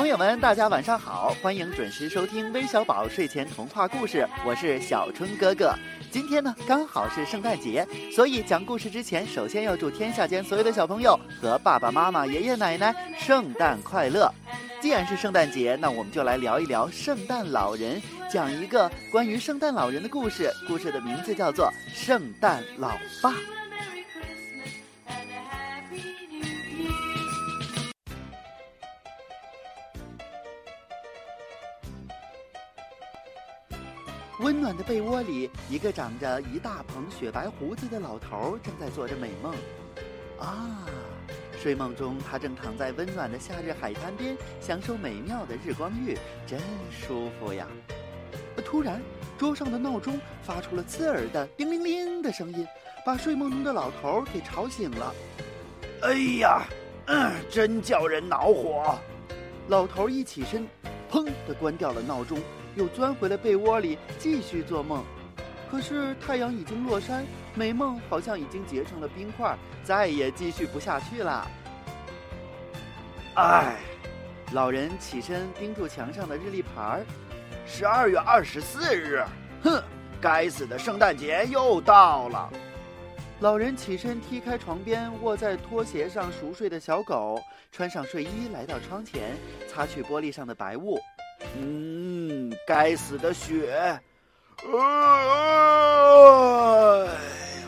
朋友们，大家晚上好，欢迎准时收听微小宝睡前童话故事，我是小春哥哥。今天呢，刚好是圣诞节，所以讲故事之前，首先要祝天下间所有的小朋友和爸爸妈妈、爷爷奶奶圣诞快乐。既然是圣诞节，那我们就来聊一聊圣诞老人，讲一个关于圣诞老人的故事。故事的名字叫做《圣诞老爸》。温暖的被窝里，一个长着一大捧雪白胡子的老头正在做着美梦。啊，睡梦中他正躺在温暖的夏日海滩边，享受美妙的日光浴，真舒服呀！突然，桌上的闹钟发出了刺耳的“叮铃铃”的声音，把睡梦中的老头给吵醒了。哎呀，嗯，真叫人恼火！老头一起身，砰的关掉了闹钟。又钻回了被窝里，继续做梦。可是太阳已经落山，美梦好像已经结成了冰块，再也继续不下去了。唉，老人起身盯住墙上的日历牌儿，十二月二十四日。哼，该死的圣诞节又到了。老人起身踢开床边卧在拖鞋上熟睡的小狗，穿上睡衣来到窗前，擦去玻璃上的白雾。嗯，该死的雪！哎呀，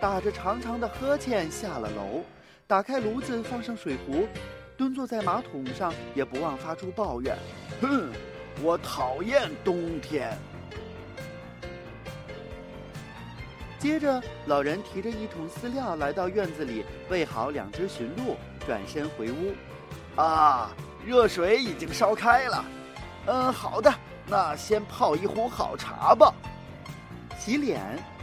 打着长长的呵欠下了楼，打开炉子，放上水壶，蹲坐在马桶上，也不忘发出抱怨：“哼，我讨厌冬天。”接着，老人提着一桶饲料来到院子里，喂好两只驯鹿，转身回屋。啊！热水已经烧开了，嗯，好的，那先泡一壶好茶吧。洗脸、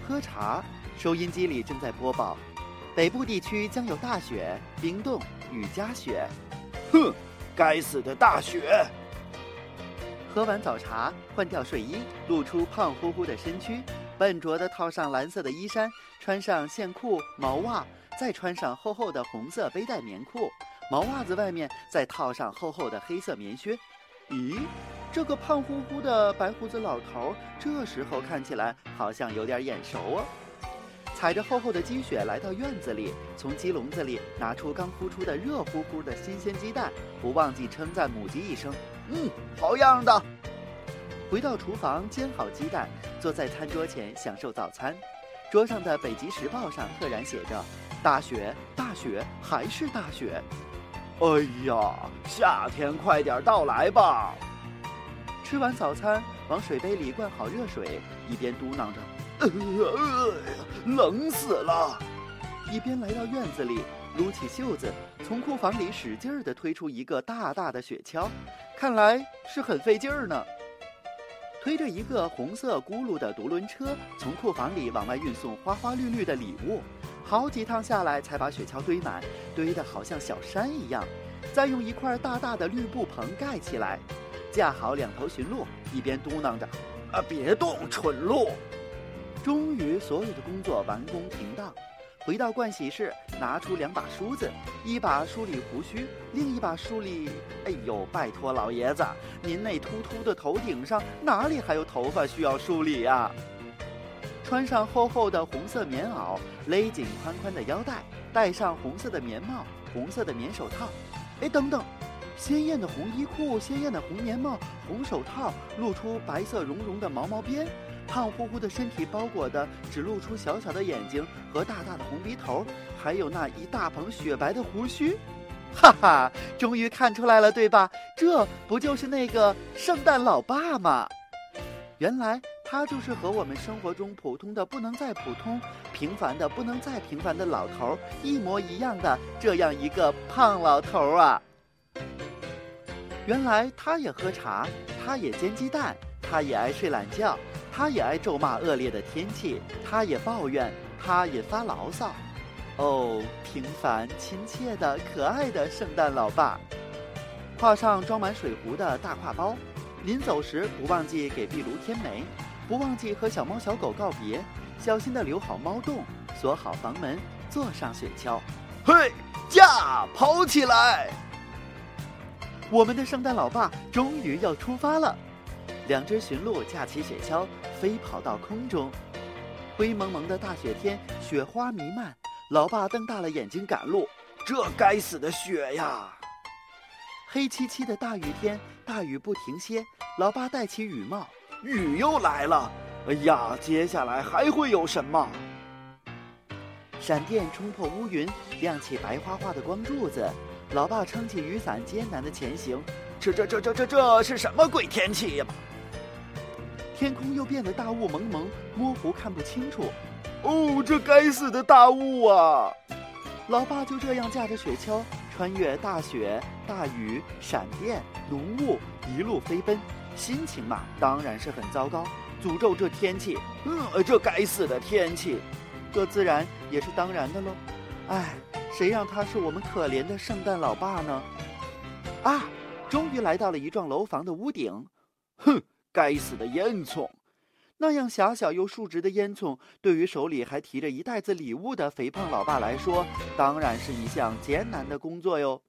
喝茶，收音机里正在播报，北部地区将有大雪、冰冻、雨夹雪。哼，该死的大雪！喝完早茶，换掉睡衣，露出胖乎乎的身躯，笨拙地套上蓝色的衣衫，穿上线裤、毛袜，再穿上厚厚的红色背带棉裤。毛袜子外面再套上厚厚的黑色棉靴，咦，这个胖乎乎的白胡子老头这时候看起来好像有点眼熟哦。踩着厚厚的积雪来到院子里，从鸡笼子里拿出刚孵出的热乎乎的新鲜鸡蛋，不忘记称赞母鸡一声：“嗯，好样的。”回到厨房煎好鸡蛋，坐在餐桌前享受早餐。桌上的《北极时报》上赫然写着：“大雪，大雪，还是大雪。”哎呀，夏天快点到来吧！吃完早餐，往水杯里灌好热水，一边嘟囔着：“呃，冷死了！”一边来到院子里，撸起袖子，从库房里使劲儿地推出一个大大的雪橇，看来是很费劲儿呢。推着一个红色轱辘的独轮车，从库房里往外运送花花绿绿的礼物。好几趟下来，才把雪橇堆满，堆得好像小山一样。再用一块大大的绿布棚盖起来，架好两头驯鹿，一边嘟囔着：“啊，别动，蠢鹿！”终于，所有的工作完工停当。回到盥洗室，拿出两把梳子，一把梳理胡须，另一把梳理……哎呦，拜托老爷子，您那秃秃的头顶上哪里还有头发需要梳理呀？穿上厚厚的红色棉袄，勒紧宽宽的腰带，戴上红色的棉帽、红色的棉手套。哎，等等，鲜艳的红衣裤、鲜艳的红棉帽、红手套，露出白色绒绒的毛毛边，胖乎乎的身体包裹的只露出小小的眼睛和大大的红鼻头，还有那一大捧雪白的胡须。哈哈，终于看出来了，对吧？这不就是那个圣诞老爸吗？原来。他就是和我们生活中普通的不能再普通、平凡的不能再平凡的老头一模一样的这样一个胖老头啊！原来他也喝茶，他也煎鸡蛋，他也爱睡懒觉，他也爱咒骂恶劣的天气，他也抱怨，他也发牢骚。哦，平凡、亲切的、可爱的圣诞老爸，挎上装满水壶的大挎包，临走时不忘记给壁炉添煤。不忘记和小猫小狗告别，小心的留好猫洞，锁好房门，坐上雪橇，嘿，驾，跑起来！我们的圣诞老爸终于要出发了！两只驯鹿架起雪橇，飞跑到空中。灰蒙蒙的大雪天，雪花弥漫。老爸瞪大了眼睛赶路，这该死的雪呀！黑漆漆的大雨天，大雨不停歇。老爸戴起雨帽，雨又来了。哎呀，接下来还会有什么？闪电冲破乌云，亮起白花花的光柱子。老爸撑起雨伞，艰难的前行。这这这这这这是什么鬼天气呀？天空又变得大雾蒙蒙，模糊看不清楚。哦，这该死的大雾啊！老爸就这样驾着雪橇，穿越大雪、大雨、闪电、浓雾，一路飞奔，心情嘛当然是很糟糕，诅咒这天气。嗯，这该死的天气，这自然也是当然的喽。唉，谁让他是我们可怜的圣诞老爸呢？啊，终于来到了一幢楼房的屋顶。哼，该死的烟囱！那样狭小又竖直的烟囱，对于手里还提着一袋子礼物的肥胖老爸来说，当然是一项艰难的工作哟。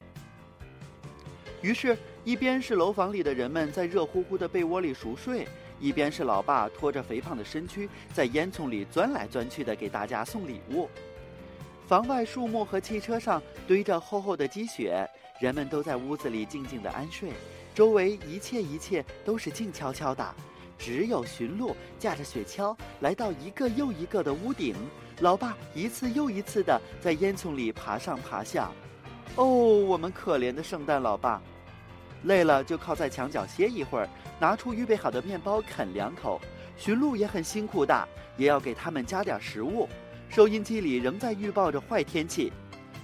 于是，一边是楼房里的人们在热乎乎的被窝里熟睡，一边是老爸拖着肥胖的身躯在烟囱里钻来钻去的给大家送礼物。房外树木和汽车上堆着厚厚的积雪，人们都在屋子里静静的安睡，周围一切一切都是静悄悄的。只有驯鹿驾着雪橇来到一个又一个的屋顶，老爸一次又一次的在烟囱里爬上爬下。哦，我们可怜的圣诞老爸，累了就靠在墙角歇一会儿，拿出预备好的面包啃两口。驯鹿也很辛苦的，也要给他们加点食物。收音机里仍在预报着坏天气：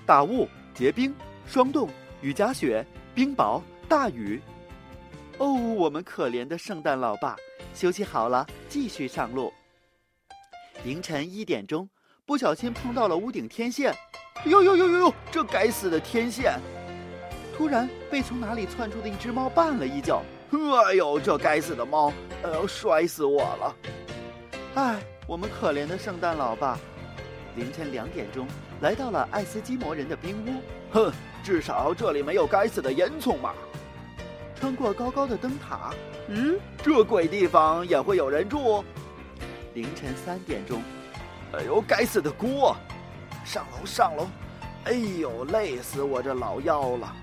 大雾、结冰、霜冻、雨夹雪、冰雹、大雨。哦，我们可怜的圣诞老爸。休息好了，继续上路。凌晨一点钟，不小心碰到了屋顶天线，呦呦呦呦呦！这该死的天线！突然被从哪里窜出的一只猫绊了一脚，哎呦，这该死的猫！哎呦，摔死我了！哎，我们可怜的圣诞老爸。凌晨两点钟，来到了爱斯基摩人的冰屋。哼，至少这里没有该死的烟囱嘛。穿过高高的灯塔，嗯，这鬼地方也会有人住。凌晨三点钟，哎呦，该死的锅！上楼，上楼！哎呦，累死我这老腰了。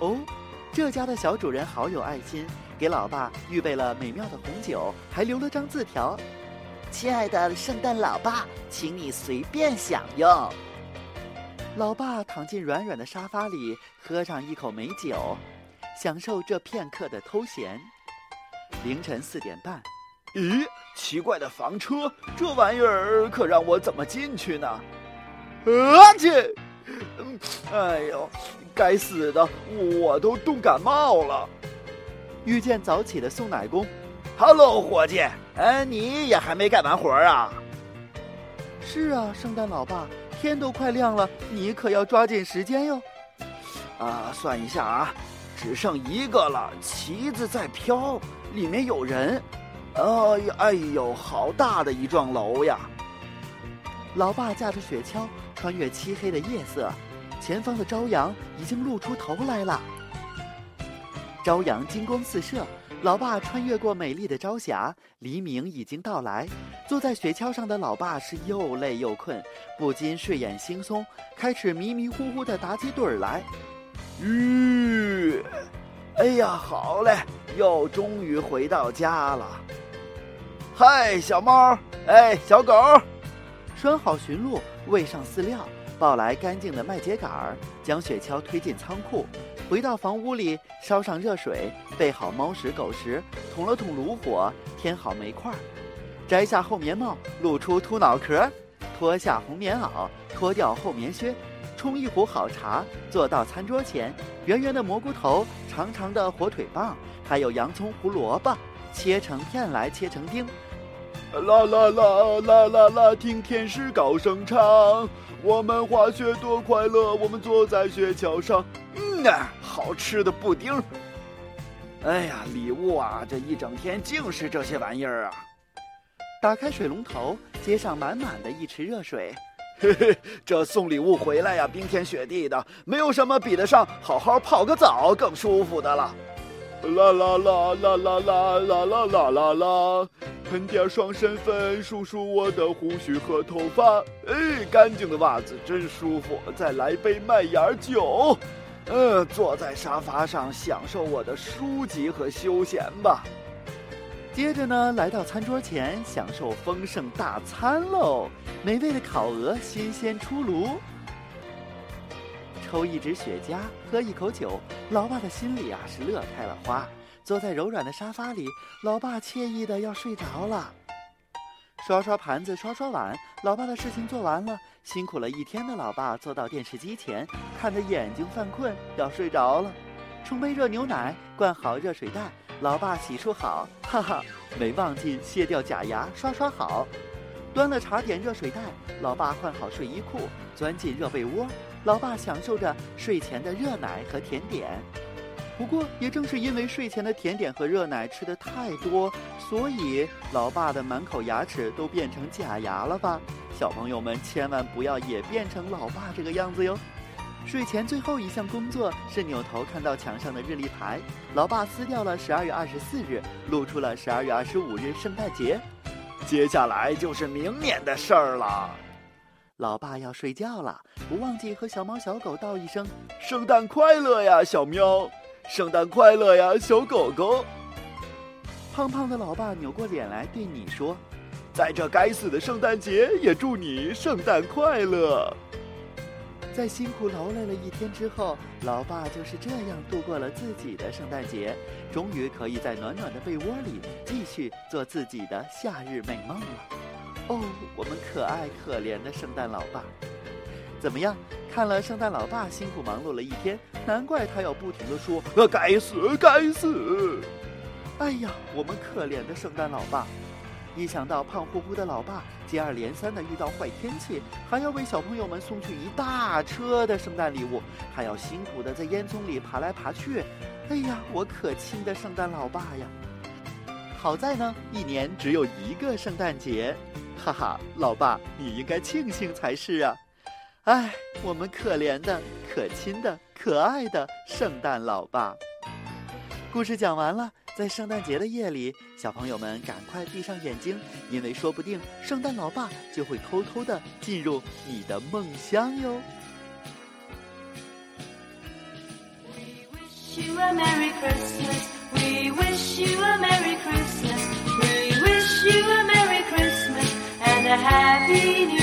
哦，这家的小主人好有爱心，给老爸预备了美妙的红酒，还留了张字条：“亲爱的圣诞老爸，请你随便享用。”老爸躺进软软的沙发里，喝上一口美酒。享受这片刻的偷闲。凌晨四点半，咦，奇怪的房车，这玩意儿可让我怎么进去呢？啊去！哎呦，该死的，我都冻感冒了。遇见早起的送奶工，Hello，伙计，哎，你也还没干完活啊？是啊，圣诞老爸，天都快亮了，你可要抓紧时间哟。啊，算一下啊。只剩一个了，旗子在飘，里面有人。哎呀，哎呦，好大的一幢楼呀！老爸驾着雪橇穿越漆黑的夜色，前方的朝阳已经露出头来了。朝阳金光四射，老爸穿越过美丽的朝霞，黎明已经到来。坐在雪橇上的老爸是又累又困，不禁睡眼惺忪，开始迷迷糊糊的打起盹儿来。吁，哎呀，好嘞，又终于回到家了。嗨，小猫，哎，小狗，拴好驯鹿，喂上饲料，抱来干净的麦秸秆儿，将雪橇推进仓库，回到房屋里，烧上热水，备好猫食狗食，捅了捅炉火，添好煤块儿，摘下厚棉帽，露出秃脑壳，脱下红棉袄，脱掉厚棉靴。冲一壶好茶，坐到餐桌前，圆圆的蘑菇头，长长的火腿棒，还有洋葱、胡萝卜，切成片来，切成丁。啦啦啦啦啦啦，听天使高声唱，我们滑雪多快乐，我们坐在雪橇上。嗯啊，好吃的布丁。哎呀，礼物啊，这一整天净是这些玩意儿啊。打开水龙头，接上满满的一池热水。嘿嘿，这送礼物回来呀，冰天雪地的，没有什么比得上好好泡个澡更舒服的了。啦啦啦啦啦啦啦啦啦啦啦，喷点爽身粉，梳梳我的胡须和头发。哎，干净的袜子真舒服。再来杯麦芽酒。嗯，坐在沙发上享受我的书籍和休闲吧。接着呢，来到餐桌前，享受丰盛大餐喽！美味的烤鹅新鲜出炉，抽一支雪茄，喝一口酒，老爸的心里啊是乐开了花。坐在柔软的沙发里，老爸惬意的要睡着了。刷刷盘子，刷刷碗，老爸的事情做完了。辛苦了一天的老爸坐到电视机前，看着眼睛犯困，要睡着了。冲杯热牛奶，灌好热水袋。老爸洗漱好，哈哈，没忘记卸掉假牙，刷刷好。端了茶点热水袋，老爸换好睡衣裤，钻进热被窝。老爸享受着睡前的热奶和甜点。不过，也正是因为睡前的甜点和热奶吃的太多，所以老爸的满口牙齿都变成假牙了吧？小朋友们千万不要也变成老爸这个样子哟。睡前最后一项工作是扭头看到墙上的日历牌，老爸撕掉了十二月二十四日，露出了十二月二十五日圣诞节，接下来就是明年的事儿了。老爸要睡觉了，不忘记和小猫小狗道一声圣诞快乐呀，小喵！圣诞快乐呀，小狗狗！胖胖的老爸扭过脸来对你说：“在这该死的圣诞节，也祝你圣诞快乐。”在辛苦劳累了一天之后，老爸就是这样度过了自己的圣诞节，终于可以在暖暖的被窝里继续做自己的夏日美梦了。哦，我们可爱可怜的圣诞老爸，怎么样？看了圣诞老爸辛苦忙碌了一天，难怪他要不停的说：“该死，该死！”哎呀，我们可怜的圣诞老爸。一想到胖乎乎的老爸接二连三的遇到坏天气，还要为小朋友们送去一大车的圣诞礼物，还要辛苦的在烟囱里爬来爬去，哎呀，我可亲的圣诞老爸呀！好在呢，一年只有一个圣诞节，哈哈，老爸你应该庆幸才是啊！哎，我们可怜的、可亲的、可爱的圣诞老爸。故事讲完了，在圣诞节的夜里，小朋友们赶快闭上眼睛，因为说不定圣诞老爸就会偷偷的进入你的梦乡哟。We wish you a merry Christmas，we wish you a merry Christmas，we wish you a merry Christmas and a happy new。